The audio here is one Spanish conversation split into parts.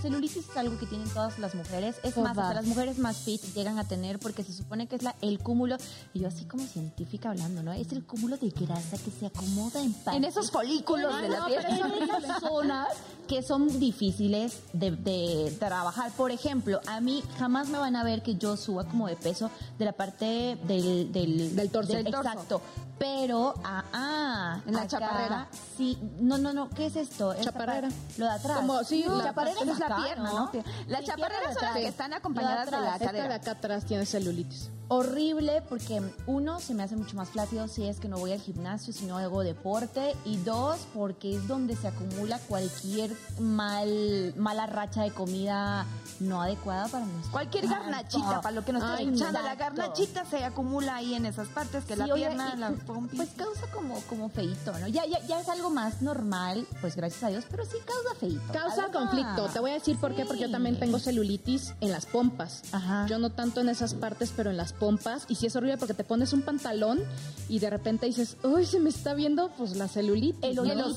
celulitis es algo que tienen todas las mujeres. Es más, hasta Todas. las mujeres más fit llegan a tener porque se supone que es la, el cúmulo, y yo así como científica hablando, ¿no? Es el cúmulo de grasa que se acomoda en En esos folículos de la no, piel. pero son esas zonas que son difíciles de, de trabajar. Por ejemplo, a mí jamás me van a ver que yo suba como de peso de la parte del, del, Del torso. del- Del torso. exacto. Pero, ah, ah, En la acá, chaparrera. Sí, no, no, no, ¿qué es esto? Chaparrera. pa- Lo de atrás. Como, sí, no, la chaparrera es la pierna, ¿no? Las Sí, chaparreras son las de que están acompañadas de Lo la atrás. Esta de cadera. acá atrás tiene celulitis. Horrible porque uno se me hace mucho más flácido si es que no voy al gimnasio, si no hago deporte y dos porque es donde se acumula cualquier mal mala racha de comida no adecuada para nuestro Cualquier cuerpo. garnachita, para lo que nos está escuchando, la garnachita se acumula ahí en esas partes, que Sí, la oye, pierna, y- la pompi. Pues causa como, como feito, ¿no? Ya, ya, ya es algo más normal, pues gracias a Dios, pero sí causa feito. Causa conflicto. Te voy a decir por qué, porque yo también tengo celulitis en las pompas. Ajá. Yo no tanto en esas partes, pero en las pompas. Y sí es horrible porque te pones un pantalón y de repente dices, uy, se me está viendo pues la celulitis. El los.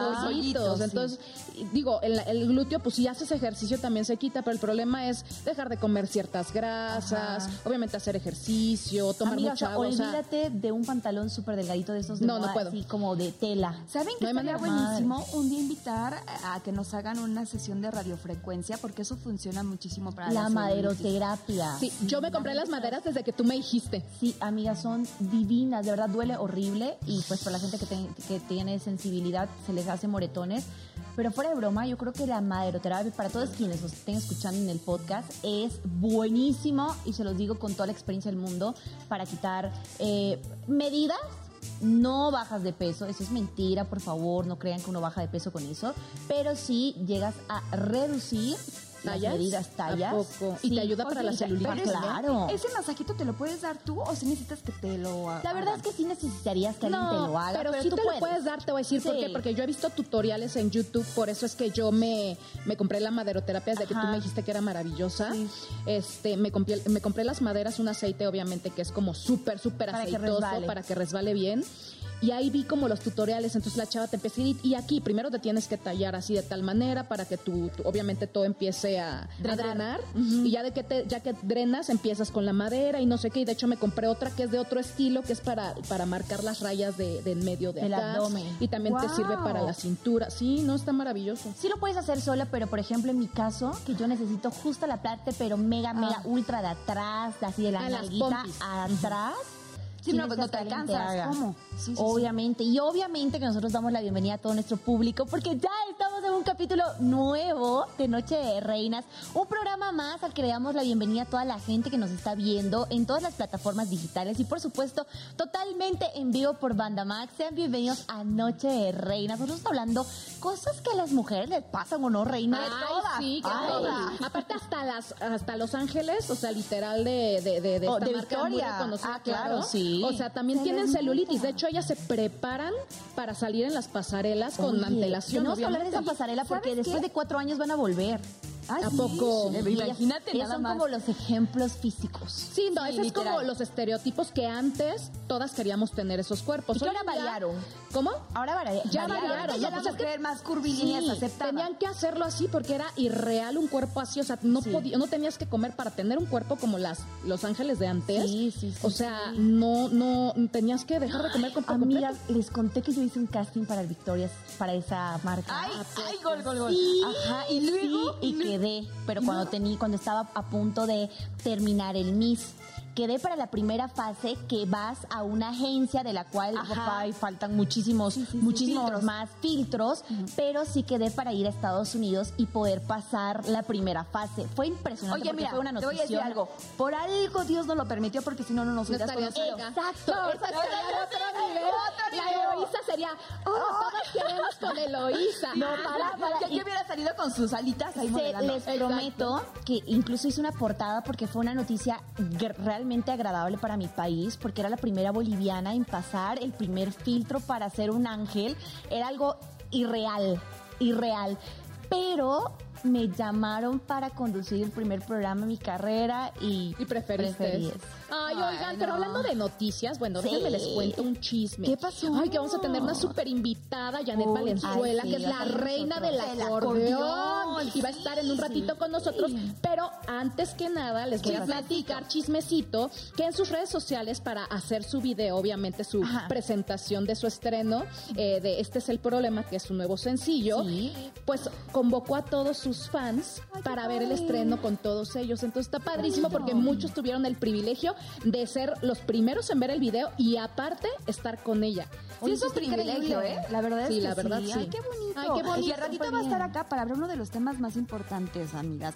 Los hoyitos. Sí. Digo, el, el glúteo, pues si haces ejercicio también se quita, pero el problema es dejar de comer ciertas grasas, Ajá. obviamente hacer ejercicio, tomar Amiga, mucha o sea, agua. o sea, olvídate de un pantalón súper delgadito de estos de No, no puedo. así como de tela. ¿Saben que No manera. buenísimo un día invitar a que nos hagan una sesión de radiofrecuencia? Porque eso funciona muchísimo para La maderoterapia. sí, yo me compré las maderas desde que tú me dijiste. Sí, amigas, son divinas, de verdad duele horrible y pues para la gente que, que tiene sensibilidad se les hace moretones. Pero fuera de broma, yo creo que la maderoterapia, para todos quienes nos estén escuchando en el podcast, es buenísimo y se los digo con toda la experiencia del mundo para quitar eh, medidas. No bajas de peso, eso es mentira, por favor, no crean que uno baja de peso con eso, pero sí llegas a reducir ¿Tallas? las medidas, ¿A tallas. poco? ¿Y Sí. te ayuda para la celulitis también? Claro. ¿Ese masajito te lo puedes dar tú o si necesitas que te lo La verdad es que sí necesitarías que alguien te lo haga, pero, pero, sí tú te puedes. lo puedes dar, te voy a decir por qué, porque yo he visto tutoriales en YouTube, por eso es que yo me, me compré la maderoterapia desde que tú me dijiste que era maravillosa. Sí. Este, me compré, me compré las maderas, un aceite obviamente que es como súper, súper que aceitoso para que resbale bien. Y ahí vi como los tutoriales, entonces la chava te empieza a decir, y aquí primero te tienes que tallar así de tal manera para que tu, tu- obviamente todo empiece a a Drenar. Y ya de que te, ya que drenas, empiezas con la madera y no sé qué. Y de hecho me compré otra que es de otro estilo, que es para, para marcar las rayas de, de en medio de El abdomen. Y también te sirve para la cintura. Sí, no, está maravilloso. Sí lo puedes hacer sola, pero por ejemplo en mi caso, que yo necesito justo la parte, pero mega, mega, ultra de atrás, así de la Ah, pompis. atrás. Sí, no, pues no te alcanzas. haga. ¿Cómo? Sí, sí, sí. obviamente. Y obviamente que nosotros damos la bienvenida a todo nuestro público porque ya estamos en un capítulo nuevo de Noche de Reinas. Un programa más al que le damos la bienvenida a toda la gente que nos está viendo en todas las plataformas digitales y por supuesto totalmente en vivo por Banda Max. Sean bienvenidos a Noche de Reinas. Nosotros estamos hablando cosas que a las mujeres les pasan o no, reina. Ay, todas. sí, que Ay. todas. Aparte hasta las hasta Los Ángeles, o sea, literal de de de, de Oh, esta de marca muy Victoria. Ah, claro, sí. O sea, también Se tienen celulitis. De hecho, ellas se preparan para salir en las pasarelas con Oye, antelación. Tenemos que hablar de esa. Pasarela porque ¿sabes después qué? de cuatro años van a volver. Ay, ¿A sí. poco? Imagínate ellos nada son más. como los ejemplos físicos. Sí, no, Sí, esos es como literal. los estereotipos que antes todas queríamos tener esos cuerpos. ¿Y ahora día- variaron? ¿Como? Ahora vari- Ya variaron. variaron. Ya No, pues es que- más curvilínea Sí, es aceptada. tenían que hacerlo así porque era irreal un cuerpo así, o sea, no podía- no tenías que comer para tener un cuerpo como las Los Ángeles de antes. Sí, sí, sí, O sea, no no tenías que dejar de comer con por completo. les conté que yo hice un casting para el Victorias, para esa marca. Ay, ¿A poco? ay, gol, gol, gol. Sí, Ajá, y luego. sí, y quedé, pero cuando tenía, cuando estaba a punto de terminar el Miss. Quedé para la primera fase que vas a una agencia de la cual ay, faltan muchísimos, Sí, sí, muchísimos filtros. más filtros, pero sí quedé para ir a Estados Unidos y poder pasar la primera fase. Fue impresionante Oye, mira, fue una te voy a decir algo. Por algo Dios no lo permitió porque si no, no nos No hubieras conocido. Exacto, No, esa esa sería otro nivel. La Eloísa sería, oh, todos queremos con Eloísa. No, para, para. Ya que hubiera salido con sus alitas ahí Se- les prometo que incluso hice una portada porque fue una noticia gr- realmente agradable para mi país, porque era la primera boliviana en pasar el primer filtro para ser un ángel. Era algo irreal, irreal. Pero me llamaron para conducir el primer programa de mi carrera y, Y preferiste. preferí ese. Ay, Ay, oigan, no. pero hablando de noticias, bueno, Sí. déjenme les cuento un chisme. ¿Qué pasó? Ay, que vamos a tener una super invitada, Janet Uy, Valenzuela, que es la reina del acordeón. Y va a estar en un ratito con nosotros. Pero antes que nada, les voy a platicar chismecito que en sus redes sociales para hacer su video, obviamente su Ajá. presentación de su estreno, eh, de Este es el problema, que es su nuevo sencillo, pues convocó a todos sus fans para ver el estreno con todos ellos. Entonces está padrísimo porque muchos tuvieron el privilegio de ser los primeros en ver el video y aparte estar con ella. Sí, es un increíble. privilegio, ¿eh? La verdad es Sí, que la verdad, sí. sí. Ay, qué bonito. Ay, qué bonito, Y al ratito va a estar acá para hablar uno de los temas más importantes, amigas.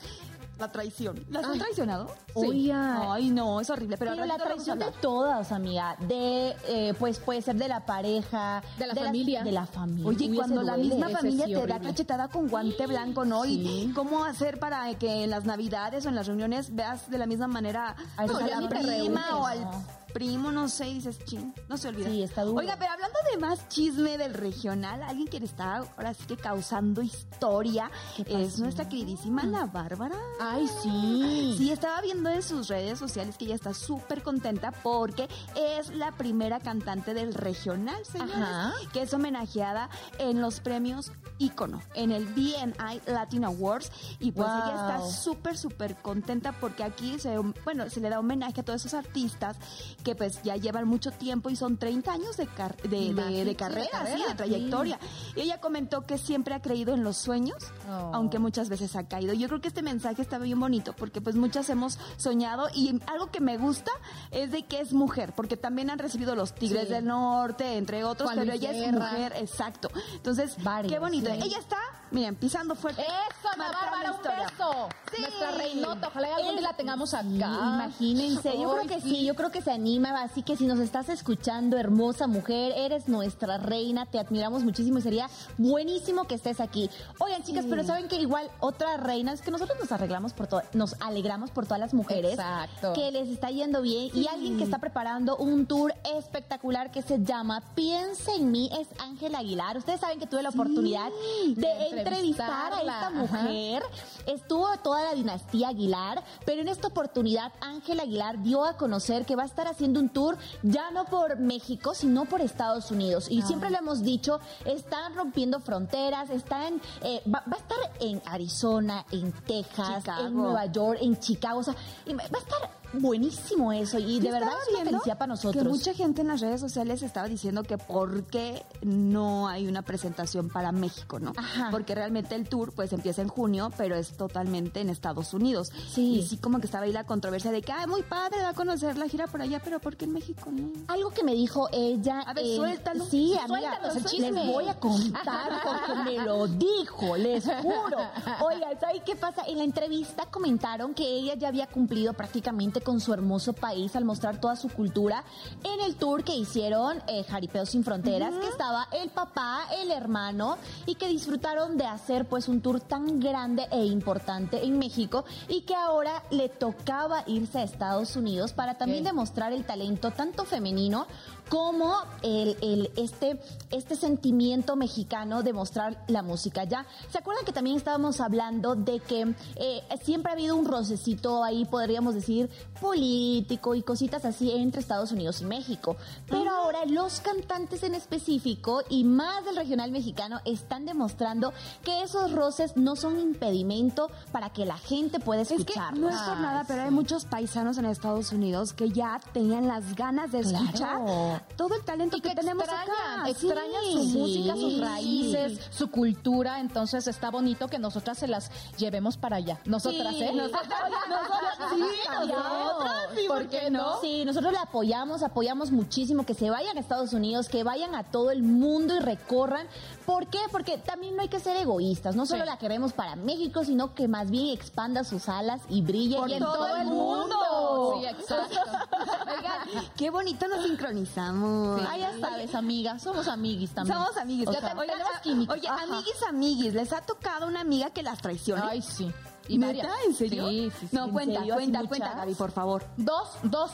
La traición. ¿Las han traicionado? Oiga. Ay, no, es horrible. Pero Sí, la traición de todas, amiga. De, eh, pues puede ser de la pareja. De la familia. de la familia. Oye, Uy, cuando la misma ese familia sí, te da cachetada con guante blanco, ¿no? Sí. Y cómo hacer para que en las navidades o en las reuniones veas de la misma manera pues, no, a ya la prima o al no. Primo, no sé, dices, ching, no se olvida. Sí, está duro. Oiga, pero hablando de más chisme del regional, alguien que le está ahora sí que causando historia ¿Qué es nuestra queridísima La Bárbara. Ay, sí. Sí, estaba viendo en sus redes sociales que ella está súper contenta porque es la primera cantante del regional, señores, Ajá. que es homenajeada en los premios Ícono, en el BNI Latin Awards. Y pues Wow. ella está súper, súper contenta porque aquí se, bueno, se le da homenaje a todos esos artistas que pues ya llevan mucho tiempo y son 30 años de, car- de, sí, carrera, sí, de trayectoria. Y ella comentó que siempre ha creído en los sueños, Oh. aunque muchas veces ha caído. Yo creo que este mensaje está bien bonito porque pues muchas hemos soñado y algo que me gusta es de que es mujer, porque también han recibido los Tigres del Norte, entre otros, Juan pero Luis ella es mujer, exacto. Entonces, Varios, qué bonito. Ella está, miren, pisando fuerte. Eso, Bárbara, un historia. beso. Sí. Nuestra reinota, ojalá y algún día la tengamos acá. Imagínense, yo Ay, creo que sí. yo creo que se anima, así que si nos estás escuchando, hermosa mujer, eres nuestra reina, te admiramos muchísimo y sería buenísimo que estés aquí. Oigan, chicas, pero saben que igual otra reina es que nosotros nos arreglamos por todo, nos alegramos por todas las mujeres Exacto. que les está yendo bien y alguien que está preparando un tour espectacular que se llama Piensa en mí es Ángela Aguilar. Ustedes saben que tuve la oportunidad de entrevistar a esta mujer. Estuvo toda la dinastía Aguilar, pero en esta oportunidad Ángela Aguilar dio a conocer que va a estar haciendo un tour ya no por México, sino por Estados Unidos. Y siempre lo hemos dicho, están rompiendo fronteras, están, eh, va, va a estar en Arizona, en Texas, Chicago. en Nueva York, en Chicago. O sea, va a estar buenísimo eso. Y de verdad es una felicidad para nosotros. Que mucha gente en las redes sociales estaba diciendo que por qué no hay una presentación para México, ¿no? Ajá. Porque realmente el tour pues empieza en junio, pero es totalmente en Estados Unidos. Sí. Y sí como que estaba ahí la controversia de que, ay, muy padre, va a conocer la gira por allá, pero ¿por qué en México no? Algo que me dijo ella. A ver, suéltalo. Sí, amiga, Suéltanos el les voy a contar porque me lo dijo, les juro. Oigan, ¿saben qué pasa? En la entrevista comentaron que ella ya había cumplido prácticamente con su hermoso país al mostrar toda su cultura en el tour que hicieron eh, Jaripeo Sin Fronteras, que estaba el papá, el hermano y que disfrutaron de hacer pues un tour tan grande e importante en México y que ahora le tocaba irse a Estados Unidos para también demostrar el talento tanto femenino como el, el- este, este sentimiento mexicano de mostrar la música. Ya, ¿se acuerdan que también estábamos hablando de que eh, siempre ha habido un rocecito ahí, podríamos decir, político y cositas así entre Estados Unidos y México? Pero ahora los cantantes en específico y más del regional mexicano están demostrando que esos roces no son impedimento para que la gente pueda Es que escucharlos. no es por nada, pero hay muchos paisanos en Estados Unidos que ya tenían las ganas de Claro. Todo el talento y que, que tenemos extrañan, acá. extrañan Sí. su sí. música, sus raíces, su cultura, entonces está bonito que nosotras se las llevemos para allá. Nosotras, Sí, ¿eh? nosotras, nosotras, sí, nosotras, ¿por qué no? Sí, nosotros la apoyamos, apoyamos muchísimo que se vayan a Estados Unidos, que vayan a todo el mundo y recorran. ¿Por qué? Porque también no hay que ser egoístas, no solo Sí. la queremos para México, sino que más bien expanda sus alas y brille Por y en todo todo, el mundo. mundo. Sí, exacto. Oigan, qué bonito nos sincronizamos. Ah, ya sabes, amiga, somos amiguis también. Somos amiguis. O sea, química. Oye, amiguis, amiguis, ¿les ha tocado una amiga que las traicione? Ay, sí. Y ¿Neta? ¿En serio? Sí, sí, sí. No, ¿En cuenta, cuenta, cuenta, Gaby, por favor. Dos, dos.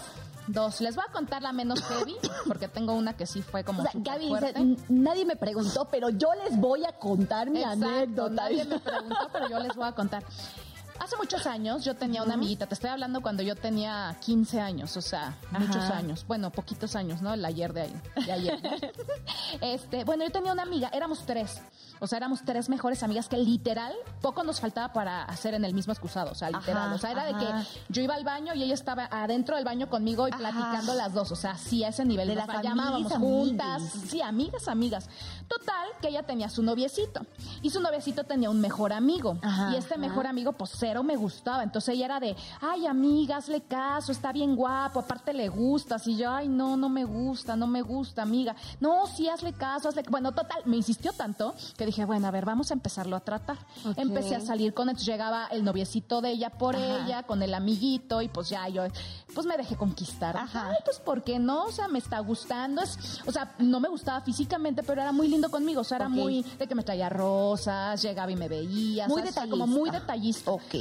Dos. Les voy a contar la menos heavy, porque tengo una que sí fue como O sea, Gaby fuerte. dice, "N- nadie me preguntó, pero yo les voy a contar mi Exacto, anécdota. Nadie me preguntó, pero yo les voy a contar. Hace muchos años yo tenía una amiguita, te estoy hablando cuando yo tenía 15 años, o sea, muchos años, bueno, poquitos años, ¿no? El ayer de, ahí, de ayer. ¿no? este, bueno, yo tenía una amiga, éramos tres, o sea, éramos tres mejores amigas que literal poco nos faltaba para hacer en el mismo excusado, o sea, literal, Ajá, o sea, era de que yo iba al baño y ella estaba adentro del baño conmigo y Ajá. platicando las dos, o sea, sí a ese nivel, De nos las llamábamos juntas. Sí, amigas, amigas. Total, que ella tenía su noviecito. Y su noviecito tenía un mejor amigo. Ajá, y este mejor amigo, pues cero me gustaba. Entonces ella era de, ay, amiga, hazle caso, está bien guapo, aparte le gustas. Y yo, ay, no, no me gusta, no me gusta, amiga. No, sí, hazle caso, hazle Bueno, total, me insistió tanto que dije, bueno, a ver, vamos a empezarlo a tratar. Empecé a salir con él. Llegaba el noviecito de ella por Ajá. ella, con el amiguito, y pues ya yo, pues me dejé conquistar. Ajá. Ay, pues, ¿por qué no? O sea, me está gustando. Es, o sea, no me gustaba físicamente, pero era muy lindo conmigo. O sea, era muy de que me traía rosas, llegaba y me veía. Muy ¿sabes? O sea, detallista. como muy detallista. Ok.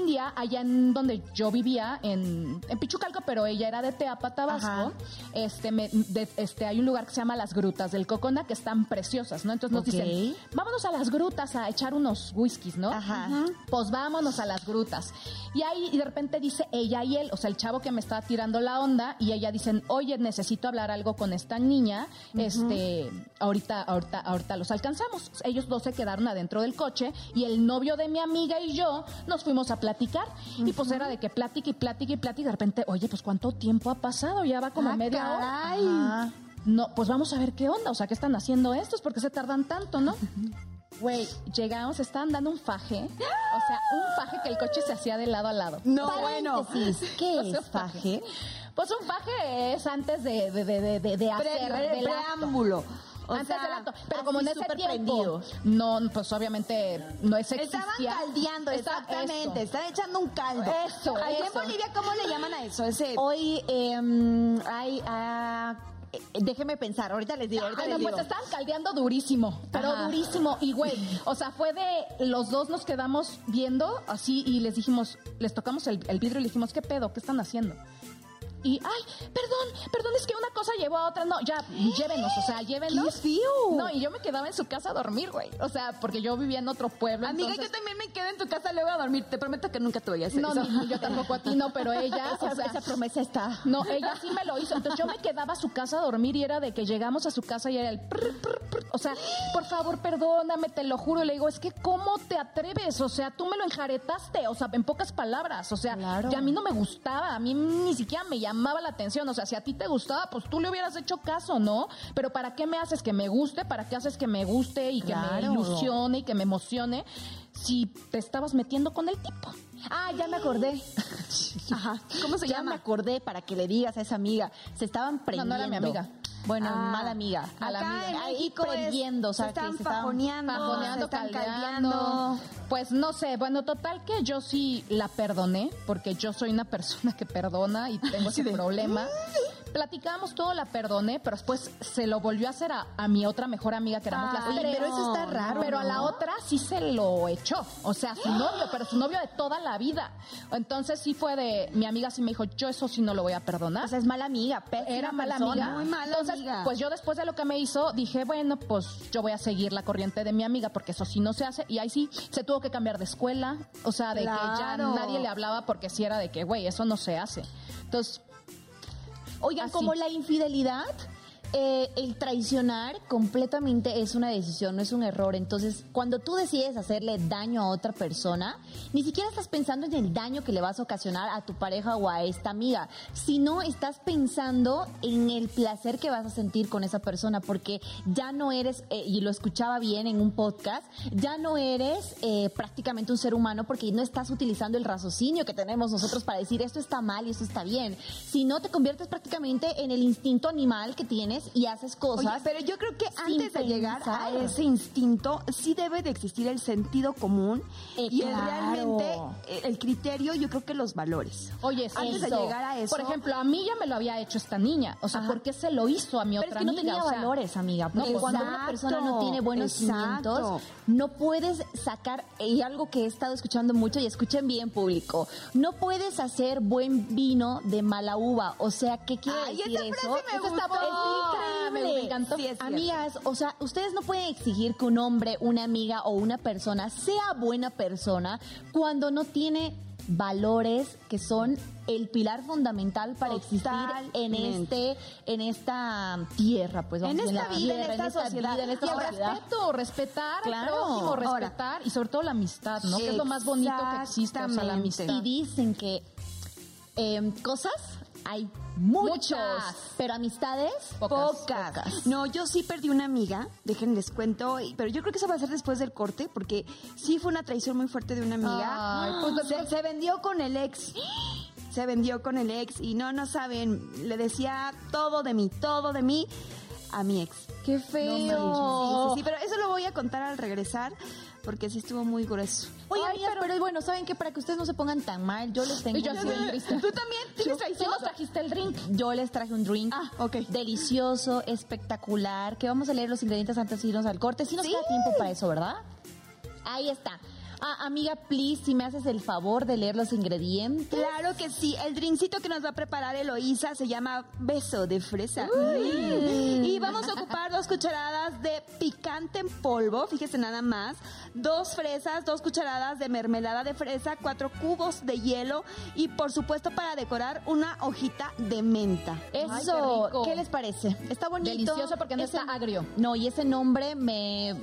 Un día, allá en donde yo vivía, en, en Pichucalco, pero ella era de Teapa, Tabasco, Ajá. este, me- de- este, hay un lugar que se llama Las Grutas del Cocona, que están preciosas, ¿no? Entonces nos Ok. dicen, vámonos a las grutas a echar unos whiskies, ¿no? Ajá. Pues vámonos a las grutas. Y ahí y de repente dice ella y él, o sea, el chavo que me estaba tirando la onda, y ella dicen, oye, necesito hablar algo con esta niña, este, ahorita, ahorita, ahorita los alcanzamos. Ellos dos se quedaron adentro del coche y el novio de mi amiga y yo nos fuimos a platicar. Y pues era de que plática y plática y plática, y de repente, oye, pues cuánto tiempo ha pasado, ya va como Ah, media hora. Ajá. No, pues vamos a ver qué onda, o sea, qué están haciendo estos, por qué se tardan tanto, ¿no? Güey, llegamos, estaban dando un faje, o sea, un faje que el coche se hacía de lado a lado. No, bueno. ¿Qué es faje? Pues un faje es antes de, de, de, de, de hacer acto. preámbulo. O antes sea, del acto. Pero como en ese tiempo, prendidos. no, pues obviamente no es Estaban caldeando, exactamente. Están echando un caldo. Eso, Allá en eso. Bolivia, ¿cómo le llaman a eso? Ese... Hoy em, hay... ah, eh, déjeme pensar, ahorita les digo, ahorita Ah, les no, digo. pues estaban caldeando durísimo, pero Ajá. durísimo. Y güey, o sea, fue de los dos nos quedamos viendo así y les dijimos, les tocamos el, el vidrio y les dijimos, ¿qué pedo? ¿Qué están haciendo? Y, ay, perdón, perdón, es que una cosa llevó a otra. No, ya, llévenos, o sea, llévenos. No, y yo me quedaba en su casa a dormir, güey. O sea, porque yo vivía en otro pueblo. Amiga, entonces- yo también me quedo en tu casa luego a dormir. Te prometo que nunca te voy a hacer No, eso. ni yo tampoco a ti, no, pero ella, o sea, esa promesa está... no, ella sí me lo hizo. Entonces yo me quedaba a su casa a dormir y era de que llegamos a su casa y era el... prr, prr, prr. O sea, por favor, perdóname, te lo juro. Y le digo, es que ¿cómo te atreves? O sea, tú me lo enjaretaste. O sea, en pocas palabras. O sea, Claro. y a mí no me gustaba. A mí ni siquiera me llamaba la atención. O sea, si a ti te gustaba, pues tú le hubieras hecho caso, ¿no? Pero ¿para qué me haces que me guste? ¿Para qué haces que me guste y que me Claro. ilusione y que me emocione si te estabas metiendo con el tipo? Ah, ya me acordé. Ajá. ¿Cómo se ya llama? me acordé para que le digas a esa amiga. Se estaban No, prendiendo. no era mi amiga. Bueno, Ah, mala amiga. a la Acá amiga. Ahí prendiendo, o sea, se están que se fajoneando, Fajoneando, se están caldeando. Pues no sé, bueno, total que yo sí la perdoné, porque yo soy una persona que perdona y tengo ese problema. Platicamos todo, la perdoné, pero después se lo volvió a hacer a, a mi otra mejor amiga, que éramos las tres. pero eso está raro, Pero a la otra sí se lo echó, o sea, su novio, pero su novio de toda la vida. Entonces sí fue de, mi amiga sí me dijo, yo eso sí no lo voy a perdonar. O sea, es mala amiga, pésima Era mala persona. amiga. Muy mala Entonces, amiga. pues yo después de lo que me hizo, dije, bueno, pues yo voy a seguir la corriente de mi amiga, porque eso sí no se hace. Y ahí sí, se tuvo que cambiar de escuela. O sea, de que ya nadie le hablaba porque sí era de que, güey, eso no se hace. Entonces, Oigan, Así. como la infidelidad, eh, el traicionar completamente es una decisión, no es un error. Entonces, cuando tú decides hacerle daño a otra persona, ni siquiera estás pensando en el daño que le vas a ocasionar a tu pareja o a esta amiga, sino estás pensando en el placer que vas a sentir con esa persona, porque ya no eres, eh, y lo escuchaba bien en un podcast, ya no eres eh, prácticamente un ser humano porque no estás utilizando el raciocinio que tenemos nosotros para decir esto está mal y esto está bien, sino te conviertes prácticamente en el instinto animal que tienes y haces cosas. Oye, pero yo creo que antes de llegar a ese instinto, sí debe de existir el sentido común Eh, y es claro. realmente eh, el criterio, yo creo que los valores. Oye, sí, Antes de llegar a eso- Por ejemplo, a mí ya me lo había hecho esta niña. O sea, Ajá. ¿por qué se lo hizo a mi Pero es otra que no amiga? tenía O sea, valores, amiga. Porque no, cuando una persona no tiene buenos cimientos, no puedes sacar, y algo que he estado escuchando mucho, y escuchen bien público, no puedes hacer buen vino de mala uva. O sea, ¿qué quiere Ay, decir esa eso? frase me Eso está gustó. es increíble. Me encantó. Sí. Amigas, o sea, ustedes no pueden exigir que un hombre, una amiga o una persona sea buena persona cuando no tiene valores que son el pilar fundamental para existir en este en esta tierra pues vamos, En esta la vida, en tierra, esta sociedad. vida, en esta Y el sociedad. respeto, respetar Claro. al prójimo, Ahora. respetar y sobre todo la amistad, ¿no? Que es lo más bonito que existe, o sea, la amistad. y dicen que em, cosas hay muchos, Muchas. pero amistades Pocas. Pocas. No, yo sí perdí una amiga, déjenles cuento, pero yo creo que eso va a ser después del corte, porque sí fue una traición muy fuerte de una amiga. Ay, pues, se, se vendió con el ex. Se vendió con el ex y no, no saben, le decía todo de mí, todo de mí a mi ex. qué Sí, feo sí, sí, pero eso lo voy a contar al regresar, porque sí estuvo muy grueso. Oye, Ay, amigas, pero- pero... bueno, ¿saben qué? Para que ustedes no se pongan tan mal, yo les tengo yo un drink. ¿Tú también tienes Sí traición? nos trajiste el drink. Yo les traje un drink Ah, ok. delicioso, espectacular, que vamos a leer los ingredientes antes de irnos al corte. Si nos Sí. queda tiempo para eso, ¿verdad? Ahí está. Ah, amiga, please, si me haces el favor de leer los ingredientes. Claro que sí, el drinkcito que nos va a preparar Eloísa se llama beso de fresa. Y vamos a ocupar dos cucharadas de picante en polvo, fíjese nada más, dos fresas, dos cucharadas de mermelada de fresa, cuatro cubos de hielo y por supuesto para decorar una hojita de menta. Ay, Eso, qué rico. ¿qué les parece? Está bonito. Delicioso porque no Ese- está agrio. No, y ese nombre me,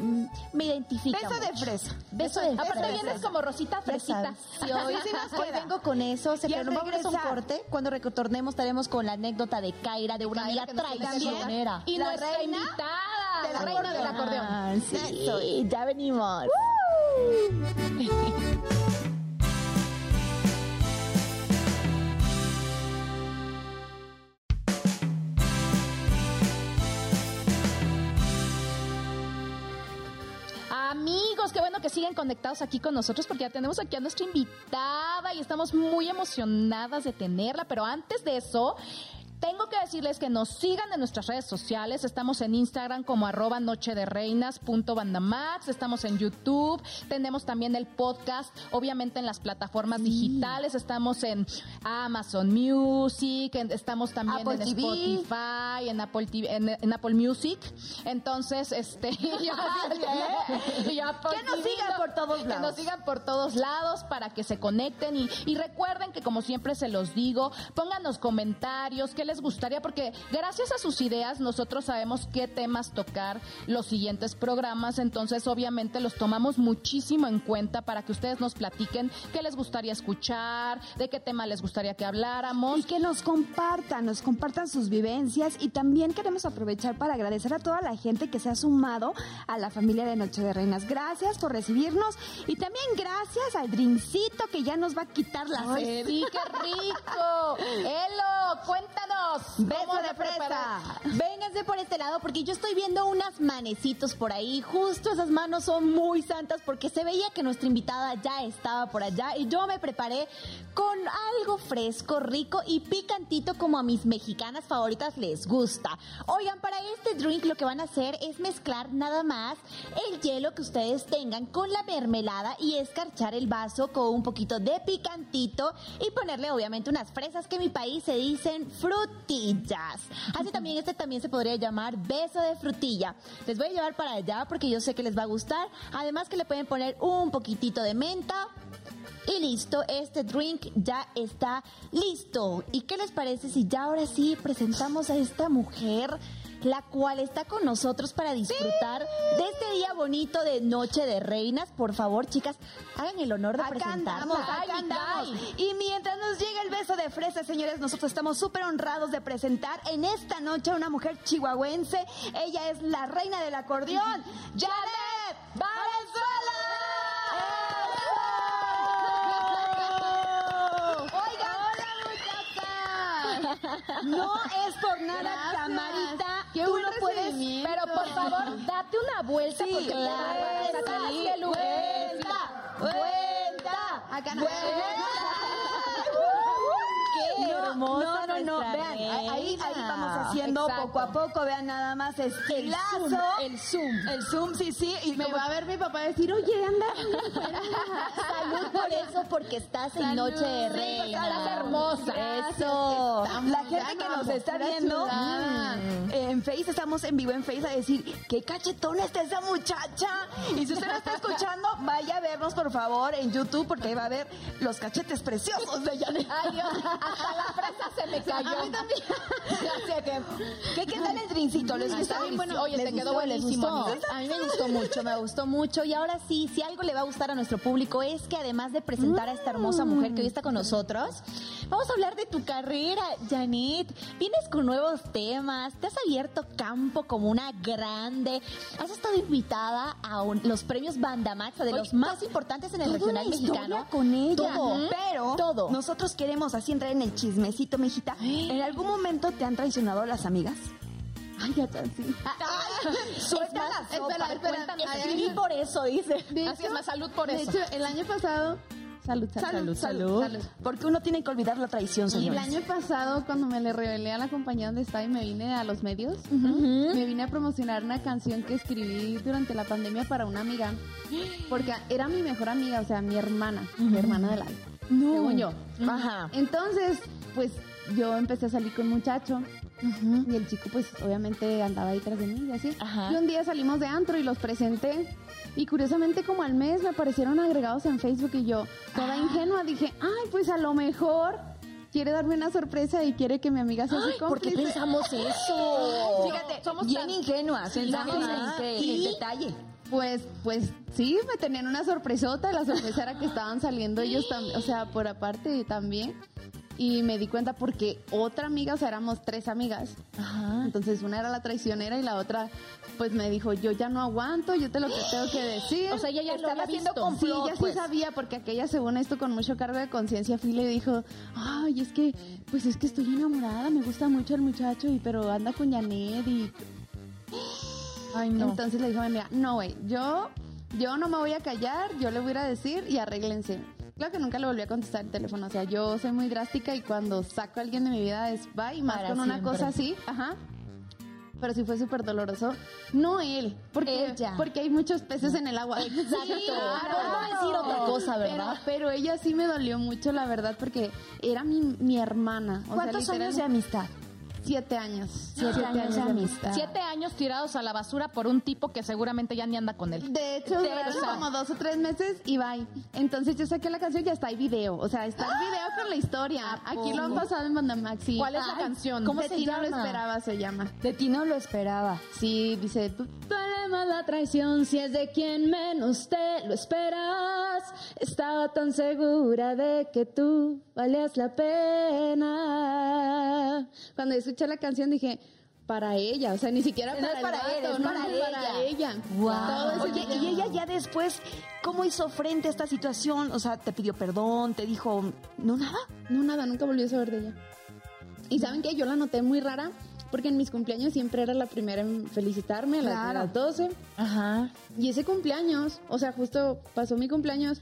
me identifica. Beso de fresa. Beso de Aparte vienes como Rosita Fresita. Sí, hoy, Sí, sí nos hoy vengo con eso. Se nos vamos a un corte. Cuando retornemos estaremos con la anécdota de Kaira, de una Kaira, amiga traicionera. Y La nuestra reina invitada, del la reina del acordeón. Sí, ya venimos. Amigos, qué bueno que siguen conectados aquí con nosotros porque ya tenemos aquí a nuestra invitada y estamos muy emocionadas de tenerla. Pero antes de eso, tengo que decirles que nos sigan en nuestras redes sociales. Estamos en Instagram como arroba noche de reinas bandamax. Estamos en YouTube. Tenemos también el podcast, obviamente en las plataformas digitales. Estamos en Amazon Music. en- estamos también Apple en TV. Spotify, en Apple TV, en, en Apple Music. Entonces, este, ya, ya Apple Que nos sigan por todos Que lados. nos sigan por todos lados para que se conecten y, y recuerden que como siempre se los digo, pónganos comentarios, qué les gustaría, porque gracias a sus ideas nosotros sabemos qué temas tocar los siguientes programas, entonces obviamente los tomamos muchísimo en cuenta para que ustedes nos platiquen qué les gustaría escuchar, de qué tema les gustaría que habláramos. Y que nos compartan, nos compartan sus vivencias y también queremos aprovechar para agradecer a toda la gente que se ha sumado a la familia de Noche de Reinas. Gracias por recibirnos y también gracias al drincito que ya nos va a quitar la Ay, sed. sí, qué rico. Elo, cuéntanos. Beso ¿cómo de fresa. Vénganse por este lado porque yo estoy viendo unas manecitos por ahí. Justo esas manos son muy santas porque se veía que nuestra invitada ya estaba por allá y yo me preparé con algo fresco, rico y picantito como a mis mexicanas favoritas les gusta. Oigan, para este drink lo que van a hacer es mezclar nada más el hielo que ustedes tengan con la mermelada y escarchar el vaso con un poquito de picantito y ponerle obviamente unas fresas que en mi país se dicen frutillas. Así también este también se podría llamar beso de frutilla. Les voy a llevar para allá porque yo sé que les va a gustar. Además que le pueden poner un poquitito de menta. Y listo, este drink ya está listo. ¿Y qué les parece si ya ahora sí presentamos a esta mujer? La cual está con nosotros para disfrutar de este día bonito de Noche de Reinas. Por favor, chicas, hagan el honor de Acá presentarla. andamos, acá andamos. Y mientras nos llega el beso de fresa, señores, nosotros estamos súper honrados de presentar en esta noche a una mujer chihuahuense. Ella es la reina del acordeón, Janet Valenzuela. Oigan, hola muchachas. No es por nada, camarita. Qué Tú no puedes. Pero por favor, date una vuelta Sí, porque claro, te vas a sí. que lugar. Vuelta, vuelta. Qué No, hermosa no, no, no, vean, ahí, ahí vamos haciendo Exacto. poco a poco, vean nada más El estilazo. zoom, el zoom. El zoom, sí, sí. Y Me como- va a ver mi papá decir, oye, anda. Salud por eso, porque estás en Noche de Reina. estás hermosa. Eso. La gente que nos está viendo mm, en Face, estamos en vivo en Face a decir, qué cachetona está esa muchacha. Y si usted no está escuchando, vaya a vernos por favor en YouTube porque ahí va a ver los cachetes preciosos de Janet. Ay, Dios, hasta la fresa se me cayó. A mí también. Así que, ¿Qué, qué tal el drincito? ¿Les gustó? bueno. Oye, ¿Les te quedó buenísimo. A mí me gustó mucho, me gustó mucho. Y ahora sí, si algo le va a gustar a nuestro público es que además de presentar a esta hermosa mujer que hoy está con nosotros, vamos a hablar de tu carrera, Janet. Vienes con nuevos temas, te has abierto campo como una grande, has estado invitada a un- los premios Bandamax, de los más importantes en el regional mexicano. con ella. Todo. Pero Todo. nosotros queremos así entrar en el chismecito, mijita. ¿En algún momento te han traicionado las amigas? Ay, ya está, sí. Suelta la sopa, espera, espera. Escribí por eso, dice. De Así hecho- es más salud por De eso. hecho, el año pasado... Salud, salud, salud. salud. Porque uno tiene que olvidar la traición, El señores. año pasado, cuando me le revelé a la compañía donde estaba y me vine a los medios, me vine a promocionar una canción que escribí durante la pandemia para una amiga, porque era mi mejor amiga, o sea, mi hermana, mi hermana del alma, según yo. Ajá. Entonces, pues yo empecé a salir con un muchacho y el chico, pues obviamente andaba ahí tras de mí y así. Ajá. Y un día salimos de antro y los presenté. Y curiosamente, como al mes me aparecieron agregados en Facebook y yo, toda ingenua, dije, ay, pues a lo mejor quiere darme una sorpresa y quiere que mi amiga sea su ¿Por qué cómplice. pensamos eso? Fíjate, somos bien tan- ingenuas, pensamos en detalle. Pues, pues sí, me tenían una sorpresota. La sorpresa era que estaban saliendo ellos también, o sea, por aparte también. Y me di cuenta porque otra amiga, o sea, éramos tres amigas. Ajá. Entonces una era la traicionera y la otra, pues me dijo, yo ya no aguanto, yo te lo que tengo que decir. O sea, ella ya lo Estaba había haciendo visto. con- Sí, complot, ella sí pues. sabía, porque aquella, según esto, con mucho cargo de conciencia, fui y le dijo, ay, es que, pues es que estoy enamorada, me gusta mucho el muchacho, y pero anda con Janet y... Ay, Entonces le dijo a mi amiga, no, güey, yo, yo no me voy a callar, yo le voy a ir a decir y arréglense. Claro que nunca le volví a contestar el teléfono, o sea, yo soy muy drástica y cuando saco a alguien de mi vida es bye, más Para con una cosa así, ajá. Pero sí fue súper doloroso. No él, porque, Ella. porque hay muchos peces en el agua. Exacto. Sí, no decir otra cosa, ¿verdad? Pero, pero ella sí me dolió mucho, la verdad, porque era mi, mi hermana. O ¿Cuántos sea, años de amistad? Siete años. Siete años de amistad. Siete años tirados a la basura por un tipo que seguramente ya ni anda con él. De hecho, duraron hecho. como dos o tres meses y bye. Entonces yo saqué la canción y ya está hay video. O sea, está el video con la historia. Aquí lo han pasado en Bandamax. y- ¿Cuál es la Ay, canción? ¿Cómo ¿Cómo se ti no lo llama? esperaba se llama. De ti no lo esperaba. Sí, dice, tú la traición si es de quien menos te lo esperas. Estaba tan segura de que tú valías la pena. Cuando yo escuché la canción dije, para ella, o sea, ni siquiera No para, para el él, vato, es no, para no, para ella. Wow. Oye, y ella ya después, ¿cómo hizo frente a esta situación? O sea, te pidió perdón, te dijo, no nada. No, nada, nunca volví a saber de ella. Y saben que yo la noté muy rara porque en mis cumpleaños siempre era la primera en felicitarme a las, a Claro. las 12. Ajá. Y ese cumpleaños, o sea, justo pasó mi cumpleaños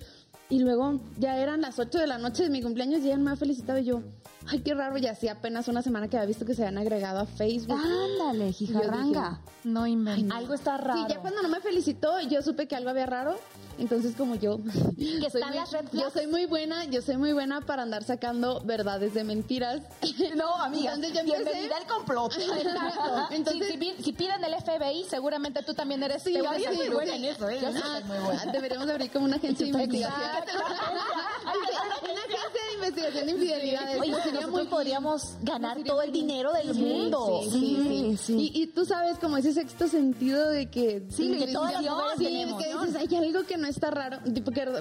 y luego ya eran las 8 de la noche de mi cumpleaños y ella me ha felicitado y yo, ay, qué raro, ya hacía apenas una semana que había visto que se habían agregado a Facebook. Ándale, jijarranga. No inventes. Algo está raro. Sí, ya cuando no me felicitó, yo supe que algo había raro. Entonces, como yo, Que soy están muy- las red yo soy muy buena, yo soy muy buena para andar sacando verdades de mentiras. No, amiga, Entonces yo bienvenida al complot. Exacto. Entonces- si, si pi- si piden el FBI, seguramente tú también eres Sí, yo soy club. buena en eso, ¿eh? Yo Ah, soy muy buena. Deberíamos abrir como una agencia de investigación. Una agencia de investigación de infidelidades. Oye, Pues sería nosotros muy podríamos ganar todo el dinero del mundo. Sí, sí, Sí. Y, tú sabes como ese sexto sentido de que... Sí, que todas las mujeres sí, tenemos, que dices, hay algo que no está raro,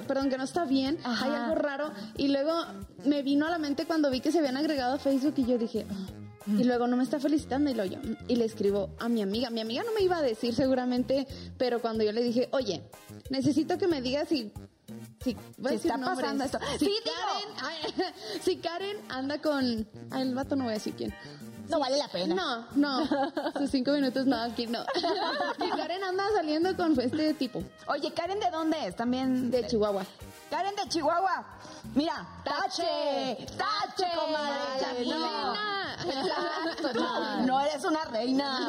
perdón, que no está bien, hay algo raro. Y luego me vino a la mente cuando vi que se habían agregado a Facebook y yo dije... "Ah". Y luego no me está felicitando y lo yo y le escribo a mi amiga. Mi amiga no me iba a decir seguramente, pero cuando yo le dije, oye, necesito que me digas si si, Si está nombres. pasando esto. Si Sí, Karen, ay, si Karen anda con, ay, el vato no voy a decir quién. No vale la pena. No, no, sus cinco minutos no, aquí no. Si Karen anda saliendo con este tipo Oye, Karen, ¿de dónde es? También de Chihuahua. Karen de Chihuahua. Mira, tache, tache, comadre. Reina. Exacto, no, no eres una reina.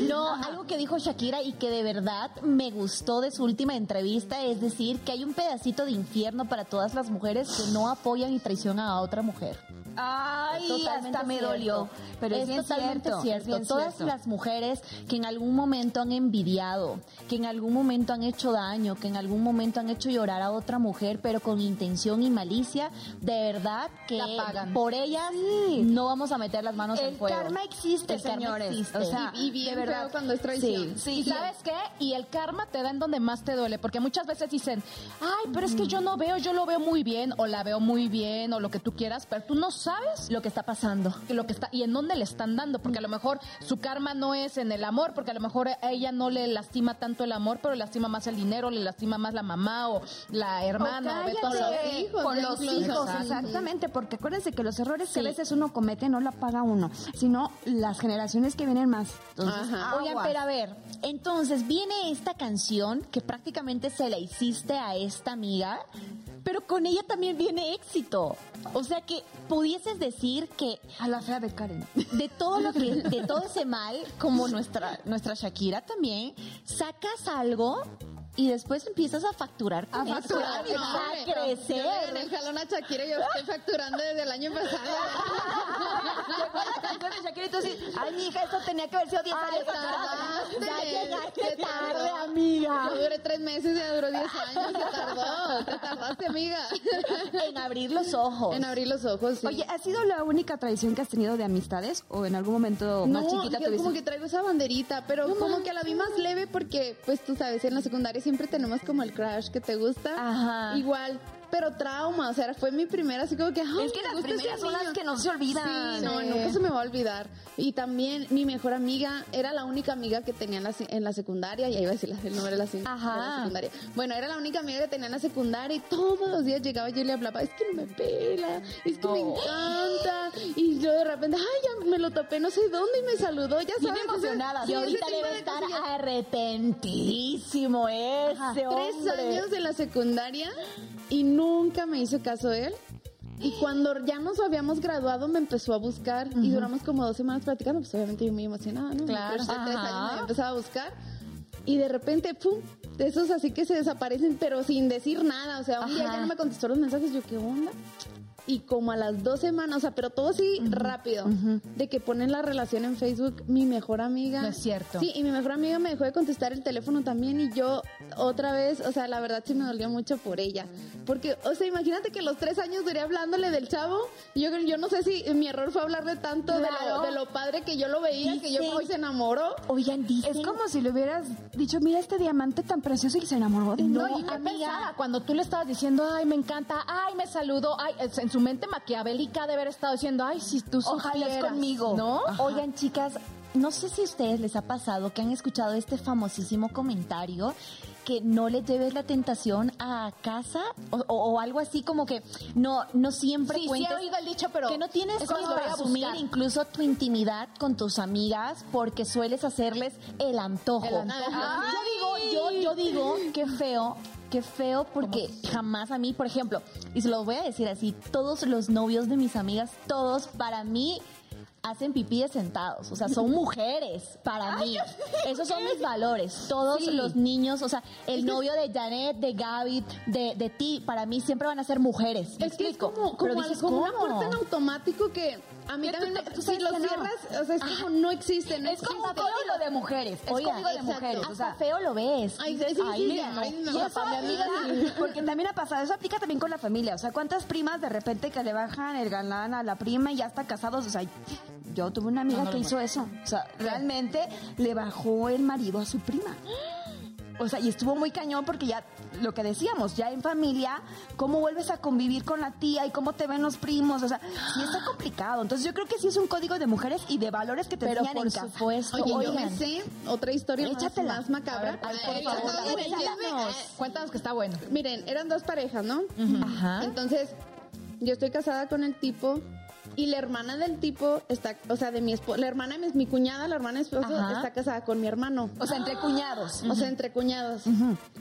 No, algo que dijo Shakira y que de verdad me gustó de su última entrevista es decir que hay un pedacito de infierno para todas las mujeres que no apoyan y traicionan a otra mujer. Ay, Totalmente hasta me cierto. dolió. Pero es, es bien totalmente cierto. cierto. es bien Todas cierto. las mujeres que en algún momento han envidiado, que en algún momento han hecho daño, que en algún momento han hecho llorar a otra mujer, pero con intención y malicia, de verdad que La pagan. por ellas no vamos a meter las manos en El fuego. karma existe, El karma señores. existe. O sea, Y bien de verdad. cuando es traición. Sí, sí. ¿Y sabes qué? Y el karma te da en donde más te duele, porque muchas veces dicen, ay, pero es que yo no veo, yo lo veo muy bien, o la veo muy bien, o lo que tú quieras, pero tú no sabes lo que está pasando. Lo que está y en dónde le están dando, porque a lo mejor su karma no es en el amor, porque a lo mejor a ella no le lastima tanto el amor, pero le lastima más el dinero, le lastima más la mamá o la hermana, o. Cállate, hijos, con los hijos, Exacto. exactamente, porque acuérdense que los errores que a veces uno comete no la paga uno, sino las generaciones que vienen más. Entonces. Oigan, pero a ver, entonces viene esta canción que prácticamente se la hiciste a esta amiga, pero con ella también viene éxito. O sea que pudieses decir que a la fea de Karen. de todo lo que, de todo ese mal, como nuestra, nuestra Shakira también, sacas algo y después empiezas a facturar con A eso, facturar, a No, a Yo le crecer. gané el jalón a Shakira y yo estoy facturando desde el año pasado. Llegó la canción de Shakira y tú así, ay, mi hija, esto tenía que haber sido 10 Ay, años tardaste. Ya llegaste Te tarde, tardó. amiga. Yo duré tres meses y duró diez años. Te tardó. Te tardaste, amiga. En abrir los ojos. En abrir los ojos, sí. Oye, ¿ha sido la única tradición que has tenido de amistades o en algún momento más no, chiquita yo tuviste? como que traigo esa banderita, pero como que la vi más leve porque, pues tú sabes, en la secundaria siempre tenemos como el crush que te gusta. Ajá. Igual, pero trauma, o sea, fue mi primera así como que, ay, Es que las primeras son las que no se olvidan. Sí, no, Sí. nunca se me va a olvidar. Y también mi mejor amiga era la única amiga que tenía en la, en la secundaria, y ahí iba a decir el nombre de la, de la Ajá. secundaria. Bueno, era la única amiga que tenía en la secundaria y todos los días llegaba yo y le hablaba, es que no me pela, es que me encanta. Y yo de repente, ay, ya me lo topé no sé dónde y me saludó, ya sabes. Bien emocionada. y ahorita debe de estar arrepentidísimo ese Tres hombre. años de la secundaria y nunca me hizo caso él. Y cuando ya nos habíamos graduado me empezó a buscar y duramos como dos semanas platicando, pues obviamente yo muy emocionada, ¿no? Claro. de tres años me empezaba a buscar y de repente, ¡pum! De esos así que se desaparecen pero sin decir nada, o sea, un día Ajá. ya no me contestó los mensajes, yo, ¿qué onda? Y como a las dos semanas, o sea, pero todo así rápido, de que ponen la relación en Facebook, mi mejor amiga. No es cierto. Sí, y mi mejor amiga me dejó de contestar el teléfono también y yo otra vez, o sea, la verdad sí me dolió mucho por ella. Porque, o sea, imagínate que los tres años duré hablándole del chavo. y Yo, yo no sé si mi error fue hablarle tanto de, lo, de lo padre que yo lo veía, que yo hoy se enamoró. Oigan, dicen... Es como si le hubieras dicho, mira este diamante tan precioso y se enamoró de mí. No, y qué pensaba cuando tú le estabas diciendo, ay, me encanta, ay, me saludó, ay, en su mente maquiavélica de haber estado diciendo, ay, si tú Ojalá es supieras", conmigo. ¿No? Oigan, chicas, no sé si a ustedes les ha pasado que han escuchado este famosísimo comentario que no le lleves la tentación a casa o, o- o algo así como que no no siempre Sí, sí he oído el dicho, pero que no tienes es que buscar. incluso tu intimidad con tus amigas porque sueles hacerles el antojo. El antojo. Yo digo, yo, yo digo, qué feo, qué feo porque jamás a mí, por ejemplo, y se los voy a decir así, todos los novios de mis amigas, todos para mí hacen pipí de sentados, o sea, son mujeres para mí. Esos son mis valores. Todos los niños, o sea, el novio de Janet, de Gaby, de, de ti, para mí siempre van a ser mujeres. ¿Me Es que es explico? como, Pero dices, como una puerta en automático que a mí también, te- tú si lo no. cierras, o sea, es como no existe, no Es como existe. código de mujeres. Es código de exacto. mujeres. O Hasta sea, feo lo ves. Ay, sí, sí, "Ay, sí, mira, ay, no". no. Y eso, mi amiga, porque también ha pasado, eso aplica también con la familia, o sea, ¿cuántas primas de repente que le bajan el galán a la prima y ya están casados? O sea, yo tuve una amiga que hizo eso, o sea, realmente le bajó el marido a su prima. O sea, y estuvo muy cañón porque ya, lo que decíamos, ya en familia, ¿cómo vuelves a convivir con la tía y cómo te ven los primos? O sea, sí está complicado. Entonces yo creo que sí es un código de mujeres y de valores que te Pero enseñan por en casa. supuesto, Oye, yo oigan, me sé otra historia más, Échatela. más macabra. Ay, por Ay, favor, miren, cuéntanos. que está bueno. Miren, eran dos parejas, ¿no? Ajá. Entonces, yo estoy casada con el tipo y la hermana del tipo está, o sea, de mi esposo, la hermana de mi, cuñada, la hermana de mi esposo, Ajá. está casada con mi hermano. O sea, entre cuñados. O sea, entre cuñados.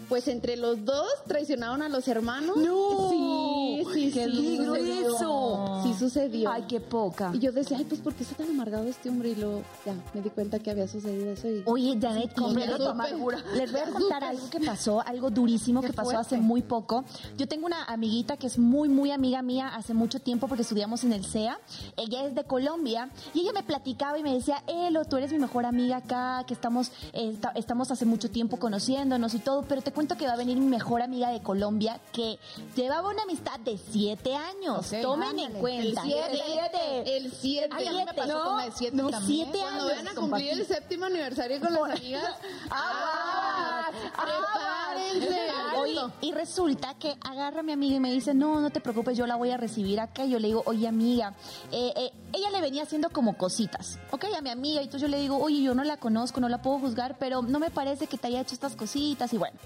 Pues entre los dos traicionaron a los hermanos. ¡No! Sí, sí, ¡Qué sí. grueso! Sí sucedió. Ay, qué poca. Y yo decía, ay, pues, ¿por qué está tan amargado este hombre? Y luego, ya, me di cuenta que había sucedido eso y... Oye, Janet, y amargura. Les voy a contar algo que pasó, algo durísimo que pasó hace muy poco. Yo tengo una amiguita que es muy, muy amiga mía hace mucho tiempo porque estudiamos en el CEA. Ella es de Colombia y ella me platicaba y me decía, Elo, tú eres mi mejor amiga acá, que estamos, eh, esta- estamos hace mucho tiempo conociéndonos y todo, pero te cuento que va a venir mi mejor amiga de Colombia que llevaba una amistad de siete años. Ok. Tomen en Ándale. cuenta. El siete. El siete. Ay, a mí me pasó No, con siete no, también. siete Cuando años. vayan a cumplir el séptimo aniversario con las amigas, ¡Aguas! prepárense. Oye, y resulta que agarra a mi amiga y me dice, no, no te preocupes, yo la voy a recibir acá. Y yo le digo, oye, amiga, eh, eh, ella le venía haciendo como cositas, ¿ok? A mi amiga. Y entonces yo le digo, oye, yo no la conozco, no la puedo juzgar, pero no me parece que te haya hecho estas cositas. Y bueno,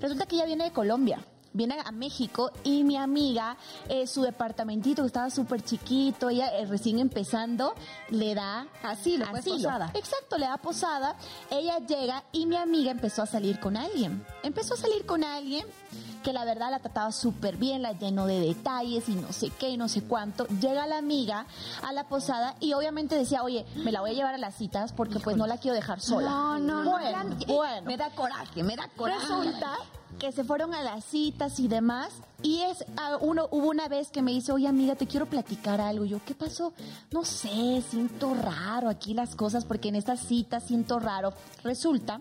resulta que ella viene de Colombia. Viene a México y mi amiga, eh, su departamentito que estaba súper chiquito, ella eh, recién empezando, le da Asilo, pues, posada. Exacto, le da posada. Ella llega y mi amiga empezó a salir con alguien. Empezó a salir con alguien que la verdad la trataba súper bien, la llenó de detalles y no sé qué y no sé cuánto. Llega la amiga a la posada y obviamente decía, oye, me la voy a llevar a las citas porque pues no la quiero dejar sola. No, no, no. bueno, vean, bueno. Me da coraje, me da coraje. Resulta que se fueron a las citas y demás. Y es, a uno, hubo una vez que me dice, oye amiga, te quiero platicar algo. Yo, ¿qué pasó? No sé, siento raro aquí las cosas porque en estas citas siento raro. Resulta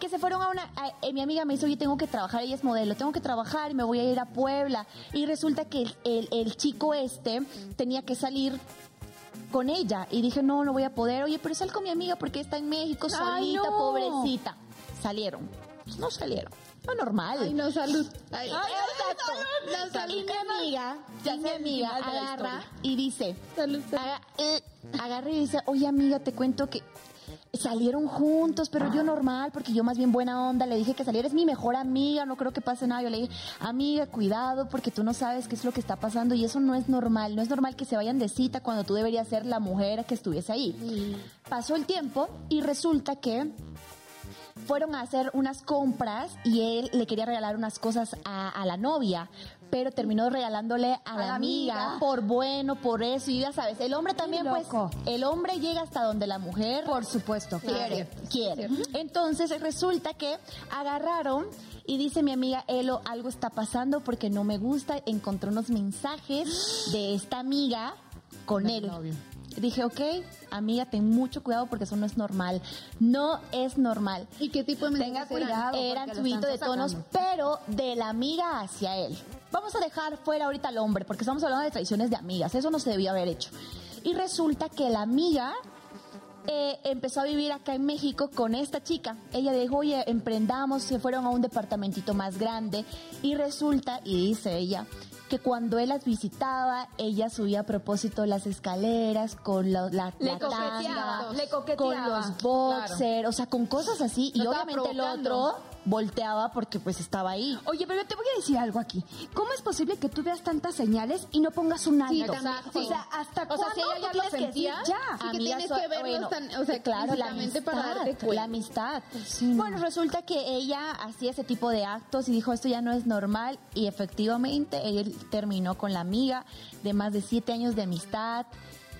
que se fueron a una... a- eh, mi amiga me dice, oye, tengo que trabajar, ella es modelo, tengo que trabajar y me voy a ir a Puebla. Y resulta que el, el- el chico este tenía que salir con ella. Y dije, no, no voy a poder. Oye, pero sal con mi amiga porque está en México Ay, solita, no. pobrecita. Salieron. No salieron. Lo normal. Ay, no, salud. Ay. No, salud. Y mi amiga, Ya mi amiga la agarra y dice, Salud, salud. aga- eh, agarra y dice, oye amiga, te cuento que salieron juntos, pero yo normal, porque yo más bien buena onda, le dije que saliera, es mi mejor amiga, no creo que pase nada. Yo le dije, amiga, cuidado, porque tú no sabes qué es lo que está pasando y eso no es normal. No es normal que se vayan de cita cuando tú deberías ser la mujer que estuviese ahí. Pasó el tiempo y resulta que fueron a hacer unas compras y él le quería regalar unas cosas a, a la novia, pero terminó regalándole a, la, la amiga, amiga. por bueno, por eso, y ya sabes, el hombre también, pues, el hombre llega hasta donde la mujer Por supuesto. quiere, quiere. Entonces resulta que agarraron y dice mi amiga Elo, algo está pasando porque no me gusta, encontré unos mensajes de esta amiga con él. Dije, ok, amiga, ten mucho cuidado porque eso no es normal. No es normal. ¿Y qué tipo de Tenga eran? cuidado. Eran subidito de tonos, sacando. pero de la amiga hacia él. Vamos a dejar fuera ahorita al hombre, porque estamos hablando de traiciones de amigas. Eso no se debió haber hecho. Y resulta que la amiga eh, empezó a vivir acá en México con esta chica. Ella dijo, oye, emprendamos, se fueron a un departamentito más grande. Y resulta, y dice ella, que cuando él las visitaba, ella subía a propósito las escaleras con la, la, Le la coqueteaba, tanga, le coqueteaba. con los boxers, o sea, con cosas así. y Lo obviamente el otro volteaba porque pues estaba ahí. Oye, pero te voy a decir algo aquí. ¿Cómo es posible que tú veas tantas señales y no pongas un alto? Sí. O sea, ¿hasta O sea, si cuándo tienes que decir sentía, ya? Sí, que Amiga, tienes que verlos bueno, tan- o sea, claro, la para amistad, darte cuenta. la amistad. Bueno, resulta que ella hacía ese tipo de actos y dijo, esto ya no es normal. Y efectivamente, él terminó con la amiga de más de siete años de amistad.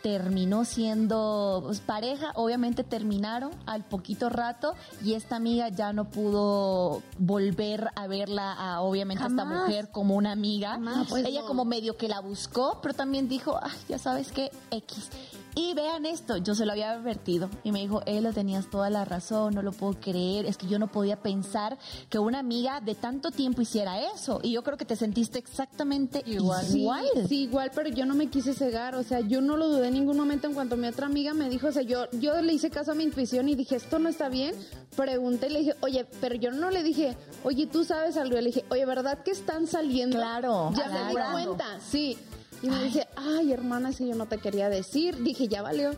Terminó siendo pues, pareja, obviamente terminaron al poquito rato y esta amiga ya no pudo volver a verla, a, obviamente, a esta mujer como una amiga. Pues ella no. como medio que la buscó, pero también dijo, "Ay, ya sabes qué, X. Y vean esto, yo se lo había advertido y me dijo, él lo tenías toda la razón, no lo puedo creer, es que yo no podía pensar que una amiga de tanto tiempo hiciera eso. Y yo creo que te sentiste exactamente igual. Sí, sí, igual, pero yo no me quise cegar, o sea, yo no lo dudé en ningún momento en cuanto mi otra amiga me dijo, o sea, yo, yo le hice caso a mi intuición y dije, esto no está bien. Pregunté y le dije, oye, pero yo no le dije, oye, tú sabes algo. Le dije, oye, ¿verdad que están saliendo? Claro, Ya me di cuenta, sí. Y me dice, ay, hermana, si yo no te quería decir. Dije, ya valió.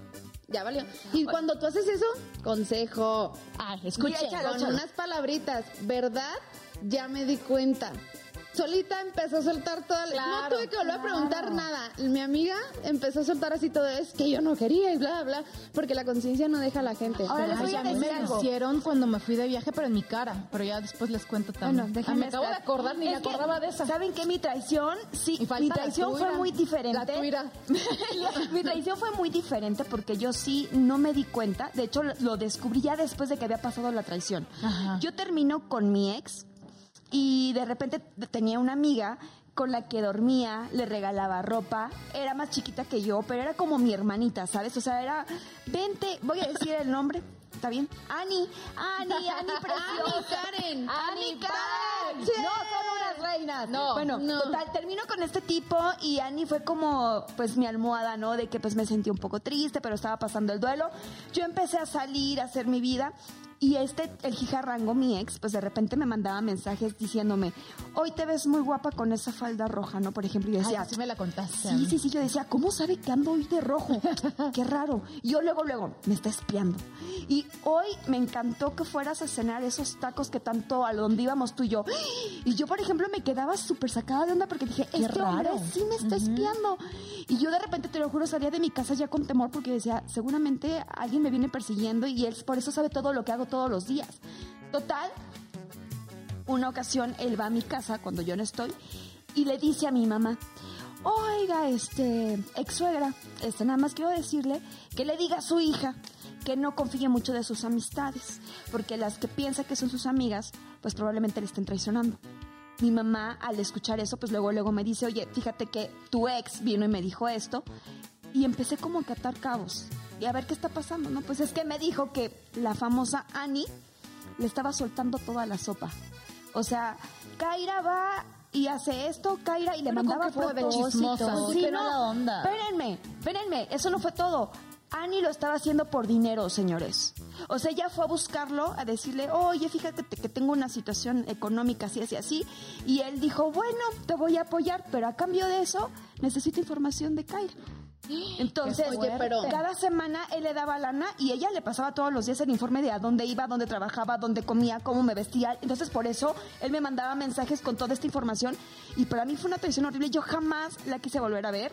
Ya valió. Y cuando tú haces eso, consejo. Ay, escuche. Con unas palabritas, ¿verdad? Ya me di cuenta. Solita empezó a soltar toda la... Claro, no tuve que volver a preguntar nada. Mi amiga empezó a soltar así todo, es que yo no quería y bla, bla, porque la conciencia no deja a la gente. Ahora les voy a decir me algo. hicieron cuando me fui de viaje, pero en mi cara. Pero ya después les cuento también. Bueno, Ah, me acabo de acordar, ni me que, acordaba de esa. ¿Saben qué? Mi traición, sí, mi traición fue muy diferente. La tuya. mi traición fue muy diferente porque yo sí no me di cuenta. De hecho, lo- lo descubrí ya después de que había pasado la traición. Ajá. Yo termino con mi ex y de repente tenía una amiga con la que dormía, le regalaba ropa, era más chiquita que yo, pero era como mi hermanita, ¿sabes? O sea, era, vente, voy a decir el nombre, ¿está bien? Ani, Ani, Ani preciosa. Karen. Ani Karen. No, son unas reinas. No, bueno, no. total, termino con este tipo y Ani fue como, pues, mi almohada, ¿no? De que, pues, me sentí un poco triste, pero estaba pasando el duelo. Yo empecé a salir, a hacer mi vida. Y este, el jijarrango, mi ex, pues de repente me mandaba mensajes diciéndome, hoy te ves muy guapa con esa falda roja, ¿no? Por ejemplo, y yo Ay, decía, así me la contaste. Sí, sí, sí, yo decía, ¿cómo sabe que ando hoy de rojo? Qué raro. Y yo luego, luego, me está espiando. Y hoy me encantó que fueras a cenar esos tacos que tanto a donde íbamos tú y yo. Y yo, por ejemplo, me quedaba súper sacada de onda porque dije, este hombre raro. sí me está espiando. Y yo de repente, te lo juro, salía de mi casa ya con temor porque decía, seguramente alguien me viene persiguiendo y él por eso sabe todo lo que hago todos los días. Total, una ocasión él va a mi casa cuando yo no estoy y le dice a mi mamá, oiga, este, ex suegra, este, nada más quiero decirle que le diga a su hija que no confíe mucho de sus amistades, porque las que piensa que son sus amigas, pues probablemente le estén traicionando. Mi mamá, al escuchar eso, pues luego, luego me dice, oye, fíjate que tu ex vino y me dijo esto, y empecé como a atar cabos y a ver qué está pasando, ¿no? Pues es que me dijo que la famosa Annie le estaba soltando toda la sopa. O sea, Kaira va y hace esto, Kaira, y le Pero mandaba fotos. chismosa. Sí, no, mala onda. Espérenme, espérenme, eso no fue todo. Annie lo estaba haciendo por dinero, señores. O sea, ella fue a buscarlo, a decirle, oye, fíjate que tengo una situación económica así, así, así. Y él dijo, bueno, te voy a apoyar, pero a cambio de eso, necesito información de Kaira. Entonces, Oye, pero- cada semana él le daba lana y ella le pasaba todos los días el informe de a dónde iba, dónde trabajaba, dónde comía, cómo me vestía. Entonces, por eso él me mandaba mensajes con toda esta información y para mí fue una traición horrible. Yo jamás la quise volver a ver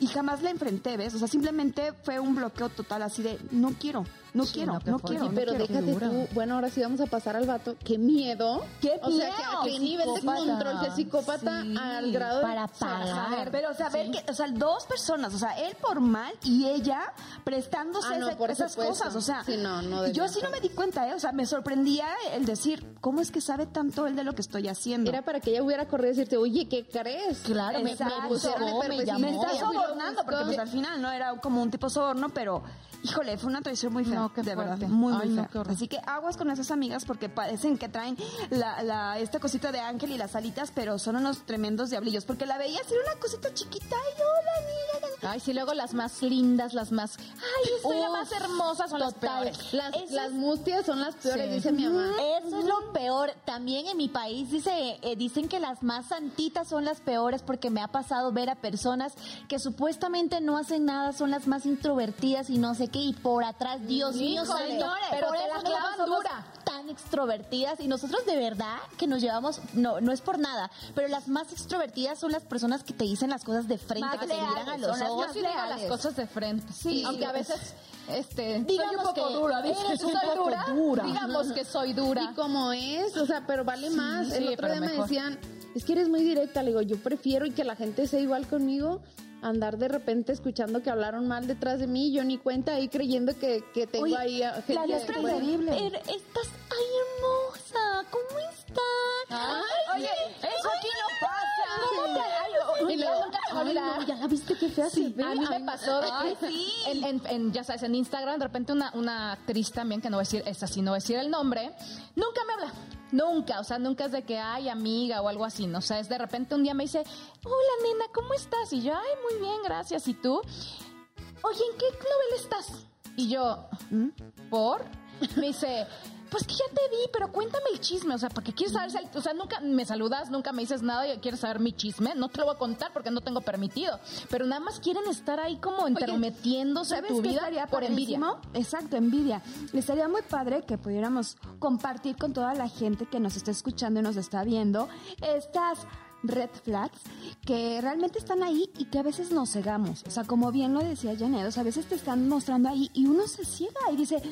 y jamás la enfrenté, ¿ves? O sea, simplemente fue un bloqueo total así de no quiero, no Sí, quiero, no, quiero. No pero quiero. déjate tú. Bueno, ahora sí vamos a pasar al vato. ¡Qué miedo! ¡Qué O sea, que miedo! a qué nivel de control de psicópata Sí, al grado para de... pagar. Pero, o sea, ver que, o sea, dos personas, o sea, él por mal y ella prestándose Ah, no, ese- por esas supuesto. cosas, o sea. Sí, no, no yo sí no me di cuenta, ¿eh? O sea, me sorprendía el decir, ¿cómo es que sabe tanto él de lo que estoy haciendo? Era para que ella hubiera corrido y decirte, oye, ¿qué crees? Claro, me, Exacto. me Pero me llamó. me sobornando, porque pues al final no era como un tipo soborno, pero híjole, fue una traición muy fea, No, qué de verdad, fuerte. muy, muy Ay, no, fea. Así que aguas con esas amigas porque parecen que traen la, la, esta cosita de ángel y las alitas, pero son unos tremendos diablillos, porque la veías era una cosita chiquita y hola, amiga. Ay, sí, luego las más lindas, las más... Ay, soy la más hermosa, son las total. peores. Las, Eso las es- mustias son las peores, Sí. dice mi mamá. Eso es lo peor. También en mi país dice, eh, dicen que las más santitas son las peores porque me ha pasado ver a personas que supuestamente no hacen nada, son las más introvertidas y no sé qué, y por atrás, Dios mío, señores, pero por te eso la dura. tan extrovertidas y nosotros de verdad que nos llevamos, no, no es por nada, pero las más extrovertidas son las personas que te dicen las cosas de frente, Más que te miran a leales, los son las ojos. Yo sí digo las leales. cosas de frente. Sí. Aunque a veces, este, Digamos soy un poco que dura, eres un ¿Soy poco dura? dura. Digamos que soy dura. Y como es, o sea, pero vale más. El sí, otro día me mejor. decían, es que eres muy directa. Le digo, yo prefiero y que la gente sea igual conmigo, andar de repente escuchando que hablaron mal detrás de mí, yo ni cuenta ahí creyendo que, que tengo Oye, ahí a gente. la es hermosa, ¿cómo estás? Oye, eso aquí no pasa. ¿Cómo te- ay, Y luego, nunca te va a ay, olvidar. no, ya la viste qué fea se ve. A mí me Ay, pasó de Ay, que sí. en, en- en, ya sabes, en Instagram, de repente una, una actriz también, que no voy a decir, esta sí, no voy a decir el nombre, nunca me habla. Nunca, o sea, nunca es de que, ay, amiga o algo así, ¿no? O sea, es de repente un día me dice, hola, nena, ¿cómo estás? Y yo, ay, muy bien, gracias. ¿Y tú? oye, ¿en qué novela estás? Y yo, ¿por? Me dice, pues que ya te vi, pero cuéntame el chisme, o sea, ¿para qué quieres saber? O sea, nunca me saludas, nunca me dices nada y quieres saber mi chisme. No te lo voy a contar porque no tengo permitido. Pero nada más quieren estar ahí como entrometiéndose en ¿Sabes tu vida por envidia. Exacto, envidia. Estaría muy padre que pudiéramos compartir con toda la gente que nos está escuchando y nos está viendo estas red flags que realmente están ahí y que a veces nos cegamos. O sea, como bien lo decía Janet, o sea, a veces te están mostrando ahí y uno se ciega y dice,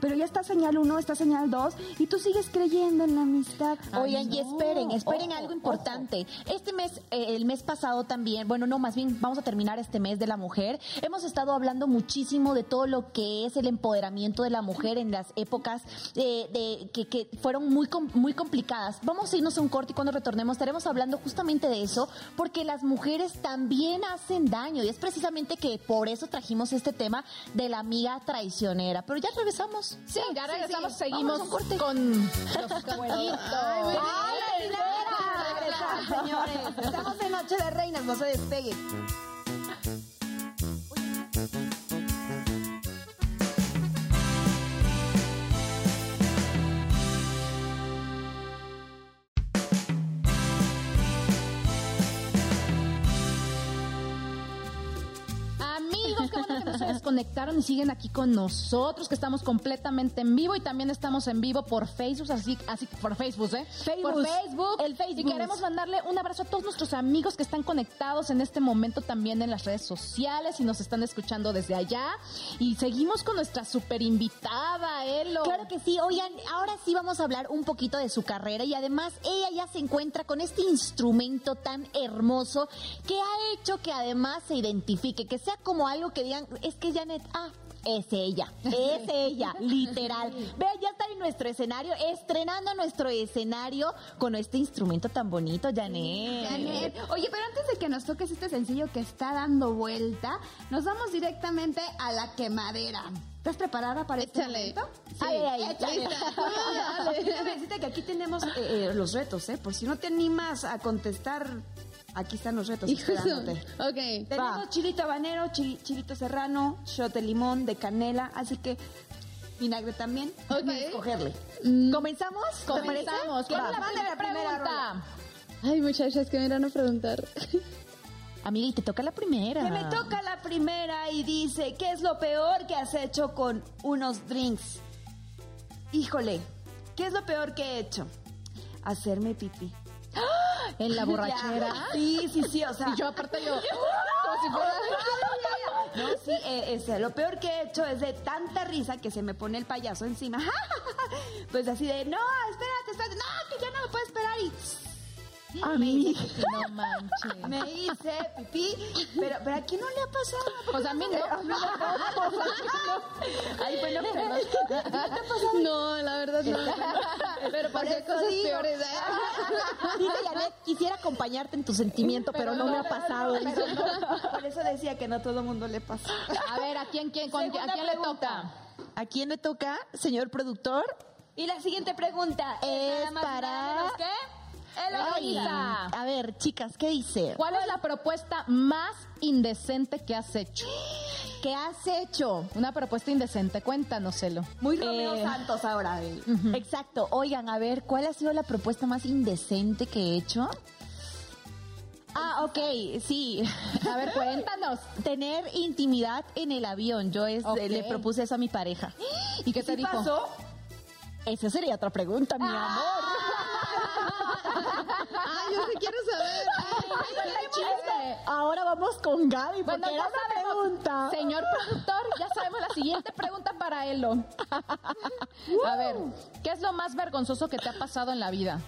pero ya está señal 1, está señal 2 y tú sigues creyendo en la amistad. Oigan, y no. esperen, esperen Ojo, algo importante. Este mes, eh, el mes pasado también, bueno, no, más bien vamos a terminar este mes de la mujer. Hemos estado hablando muchísimo de todo lo que es el empoderamiento de la mujer en las épocas eh, de, que, que fueron muy, muy complicadas. Vamos a irnos a un corte y cuando retornemos estaremos hablando justamente de eso, porque las mujeres también hacen daño y es precisamente que por eso trajimos este tema de la amiga traicionera. Pero ya regresamos. Sí, ya regresamos, sí. seguimos un corte. con los cuernitos. ¡Ay, la regresar, señores! Estamos en Noche de Reinas, no se despeguen. Se desconectaron y siguen aquí con nosotros, que estamos completamente en vivo y también estamos en vivo por Facebook, así, así por Facebook, ¿eh? Por Facebook. El Facebook. Y queremos mandarle un abrazo a todos nuestros amigos que están conectados en este momento también en las redes sociales y nos están escuchando desde allá. Y seguimos con nuestra super invitada, Elo. Claro que sí. Oigan, ahora sí vamos a hablar un poquito de su carrera y además ella ya se encuentra con este instrumento tan hermoso que ha hecho que además se identifique, que sea como algo que digan, es que Janet, ah, es ella, es ella, literal. Vea, ya está en nuestro escenario, estrenando nuestro escenario con este instrumento tan bonito, Janet. Janet. Oye, pero antes de que nos toques este sencillo que está dando vuelta, nos vamos directamente a la quemadera. ¿Estás preparada para este momento? Ay, ay, ay. Échale. Déjame decirte que aquí tenemos eh, eh, los retos, ¿eh? Por si no te animas a contestar, aquí están los retos esperándote. Ok. Tenemos chilito habanero, chi- chilito serrano, shot de limón, de canela, así que vinagre también. Ok. Escogerle. ¿Comenzamos? ¿Te parece? Comenzamos. ¿Cuál es la la primera primera pregunta? Ay, muchachas, que me irán a preguntar. Amiga, y te toca la primera. Que me toca la primera y dice, ¿qué es lo peor que has hecho con unos drinks? Híjole, ¿qué es lo peor que he hecho? Hacerme pipí. En la borrachera. Sí, sí, sí, o sea. Y yo aparte yo, como si fuera... No, sí, eh, es, lo peor que he hecho es de tanta risa que se me pone el payaso encima. Pues así de, no, espérate, espérate, no, que ya no me puedo esperar y A mí. No manches. me hice pipí. Pero, pero ¿a quién no le ha pasado? Pues a mí no. Ay, bueno, perdón. No, la verdad no. Pero pasé cosas digo. peores. ¿eh? Dice Janet, quisiera acompañarte en tu sentimiento, pero, no, me ha pasado. Por eso decía que no todo el mundo le pasa. A ver, ¿a quién, quién, con- ¿a quién le toca? ¿A quién le toca, señor productor? Y la siguiente pregunta Es nada más y para- nada menos que Eloísa. A ver, chicas, ¿qué dice? ¿Cuál es la propuesta más indecente que has hecho? ¿Qué has hecho? Una propuesta indecente, cuéntanoselo. Muy Romeo Eh, Santos ahora. eh. Exacto. Oigan, a ver, ¿cuál ha sido la propuesta más indecente que he hecho? Ah, ok, sí. A ver, cuéntanos. Tener intimidad en el avión. Yo es- Ok. le propuse eso a mi pareja. ¿Y qué te ¿Sí dijo? pasó? Esa sería otra pregunta, mi Ah. amor. Ay, yo sí quiero saber. Chisme. Ahora vamos con Gaby, porque Bueno, era una sabemos, pregunta. señor productor, ya sabemos la siguiente pregunta para Elo. A ver, ¿qué es lo más vergonzoso que te ha pasado en la vida?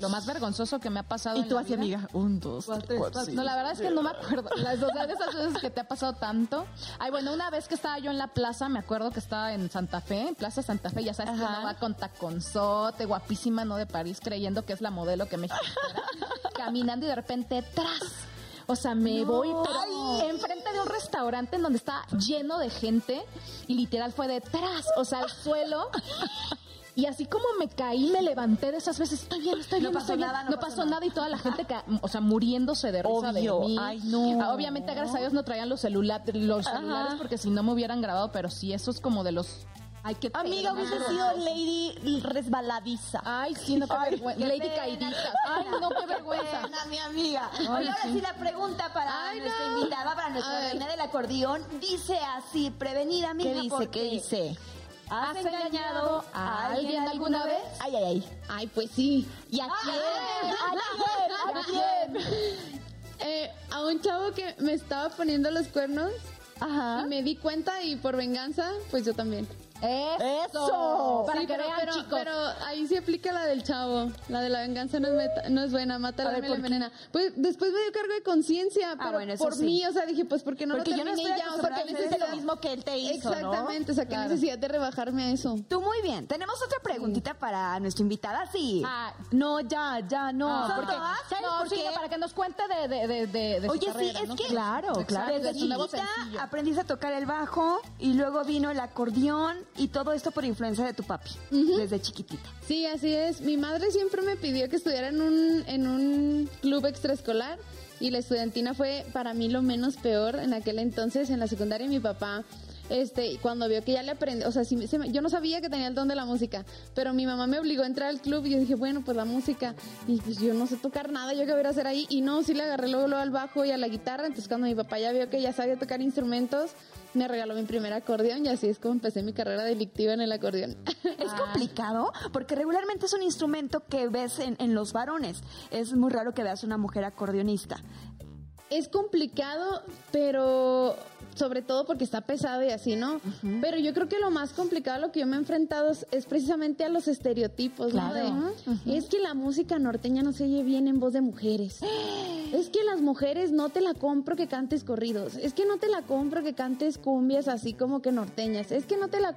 Lo más vergonzoso que me ha pasado Y en tú la así, vida. amiga. Un, dos, tres, cuatro, No, la verdad es que no me acuerdo. Las dos de esas veces que te ha pasado tanto. Ay, bueno, una vez que estaba yo en la plaza, me acuerdo que estaba en Santa Fe, en Plaza Santa Fe, ya sabes que uno va con taconzote, guapísima, ¿no? De París, creyendo que es la modelo que era. Caminando y de repente, tras, O sea, me voy pero enfrente de un restaurante en donde está lleno de gente y literal fue detrás, o sea, al suelo. Y así como me caí, me levanté de esas veces, estoy bien, estoy No bien, pasó estoy bien. nada, no, no pasó, pasó nada y toda la gente, ca- o sea, muriéndose de risa Obvio. de mí. Ay, no. Ah, Obviamente, gracias a Dios no traían los, celula- los Ajá. celulares porque si no me hubieran grabado, pero sí, eso es como de los... Ay, qué Amiga, pena. hubiese sido Lady resbaladiza. Ay, sí, no, qué Ay, vergüenza. qué Lady. Caidita. Ay, no, qué vergüenza. Pena, mi amiga. Ay, Oye, ahora sí. la pregunta para Ay, nuestra no. invitada, para nuestra reina del acordeón, dice así, prevenida, mija, ¿Qué dice? ¿Qué dice? ¿Has engañado a alguien alguna vez? Ay, ay, ay. Ay, pues sí. ¿Y a quién? ¿A ¿A quién? Eh, a un chavo que me estaba poniendo los cuernos Ajá. y me di cuenta y por venganza, pues yo también. ¡Eso! Para Sí, que pero, vean, pero, chicos. pero ahí sí aplica la del chavo. La de la venganza no es, meta- no es buena, mata A la envenena. Pues después me dio cargo de conciencia, pero bueno, eso por sí. mí, o sea, dije, pues porque no Porque lo yo no ya, o sea, hacer necesidad. lo mismo que él te hizo, ¿no? Exactamente, o sea, qué Claro. necesidad de rebajarme a eso. Tú muy bien. Tenemos otra preguntita para nuestra invitada, sí. Ah, No, ya, ya, no. Ah, porque, todas? ¿Sabes no, por sí, qué? no, para que nos cuente de, de, de, de, de su Oye, carrera, sí, es ¿no? que Claro, claro. desde chiquita aprendiste a tocar el bajo y luego vino el acordeón y todo esto por influencia de tu papi, desde chiquitita. Sí, así es. Mi madre siempre me pidió que estudiara en un, en un club extraescolar y la estudiantina fue para mí lo menos peor en aquel entonces. En la secundaria mi papá, este, cuando vio que ya le aprendí, o sea, sí me- se me- yo no sabía que tenía el don de la música, pero mi mamá me obligó a entrar al club y yo dije, bueno, pues la música. Y pues yo no sé tocar nada, yo qué voy a hacer ahí. Y no, sí le agarré luego, luego al bajo y a la guitarra. Entonces cuando mi papá ya vio que ya sabía tocar instrumentos, me regaló mi primer acordeón y así es como empecé mi carrera delictiva en el acordeón. Es complicado porque regularmente es un instrumento que ves en, en los varones. Es muy raro que veas una mujer acordeonista. Es complicado, pero sobre todo porque está pesado y así, ¿no? Pero yo creo que lo más complicado a lo que yo me he enfrentado es, es precisamente a los estereotipos, ¿no? Es que la música norteña no se oye bien en voz de mujeres. Es que las mujeres no te la compro que cantes corridos. Es que no te la compro que cantes cumbias así como que norteñas. Es que no te la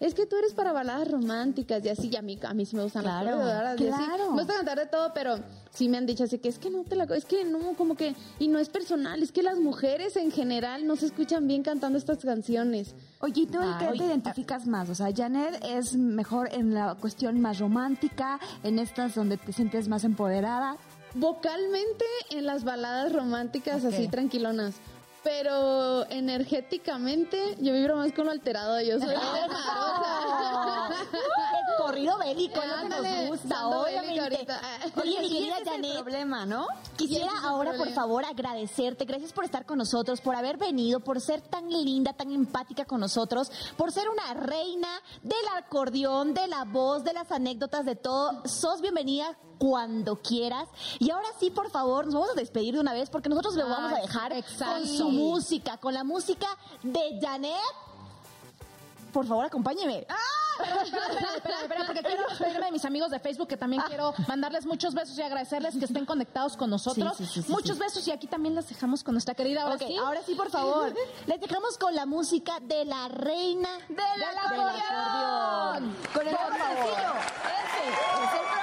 Es que tú eres para baladas románticas y así. Y a mí, a mí sí me gustan Claro, las y así. claro. Me gusta cantar de todo, pero sí me han dicho así que es que no te la... Es que no, como que... Y no es personal, es que las mujeres en general no se escuchan bien cantando estas canciones. Oye, ¿y tú en qué te identificas más? O sea, Janet es mejor en la cuestión más romántica, en estas donde te sientes más empoderada. Vocalmente en las baladas románticas así tranquilonas. Pero energéticamente yo vibro más con lo alterado. Yo soy El corrido bélico es lo que nos gusta, obviamente. Oye, mi querida el problema, ¿no? Quisiera ahora, por favor, agradecerte. Gracias por estar con nosotros, por haber venido, por ser tan linda, tan empática con nosotros, por ser una reina del acordeón, de la voz, de las anécdotas, de todo. Sos bienvenida cuando quieras. Y ahora sí, por favor, nos vamos a despedir de una vez porque nosotros lo vamos a dejar exacto. con su música, con la música de Janet. Por favor, acompáñeme. Espera, espera, espera, porque quiero despedirme de mis amigos de Facebook, que también quiero mandarles muchos besos y agradecerles que estén conectados con nosotros. Sí, sí, sí, sí, muchos besos y aquí también las dejamos con nuestra querida. Ahora Ok, sí. ahora sí, por favor. Les dejamos con la música de la reina ¡Del acordeón! Con el sencillo. Ese es el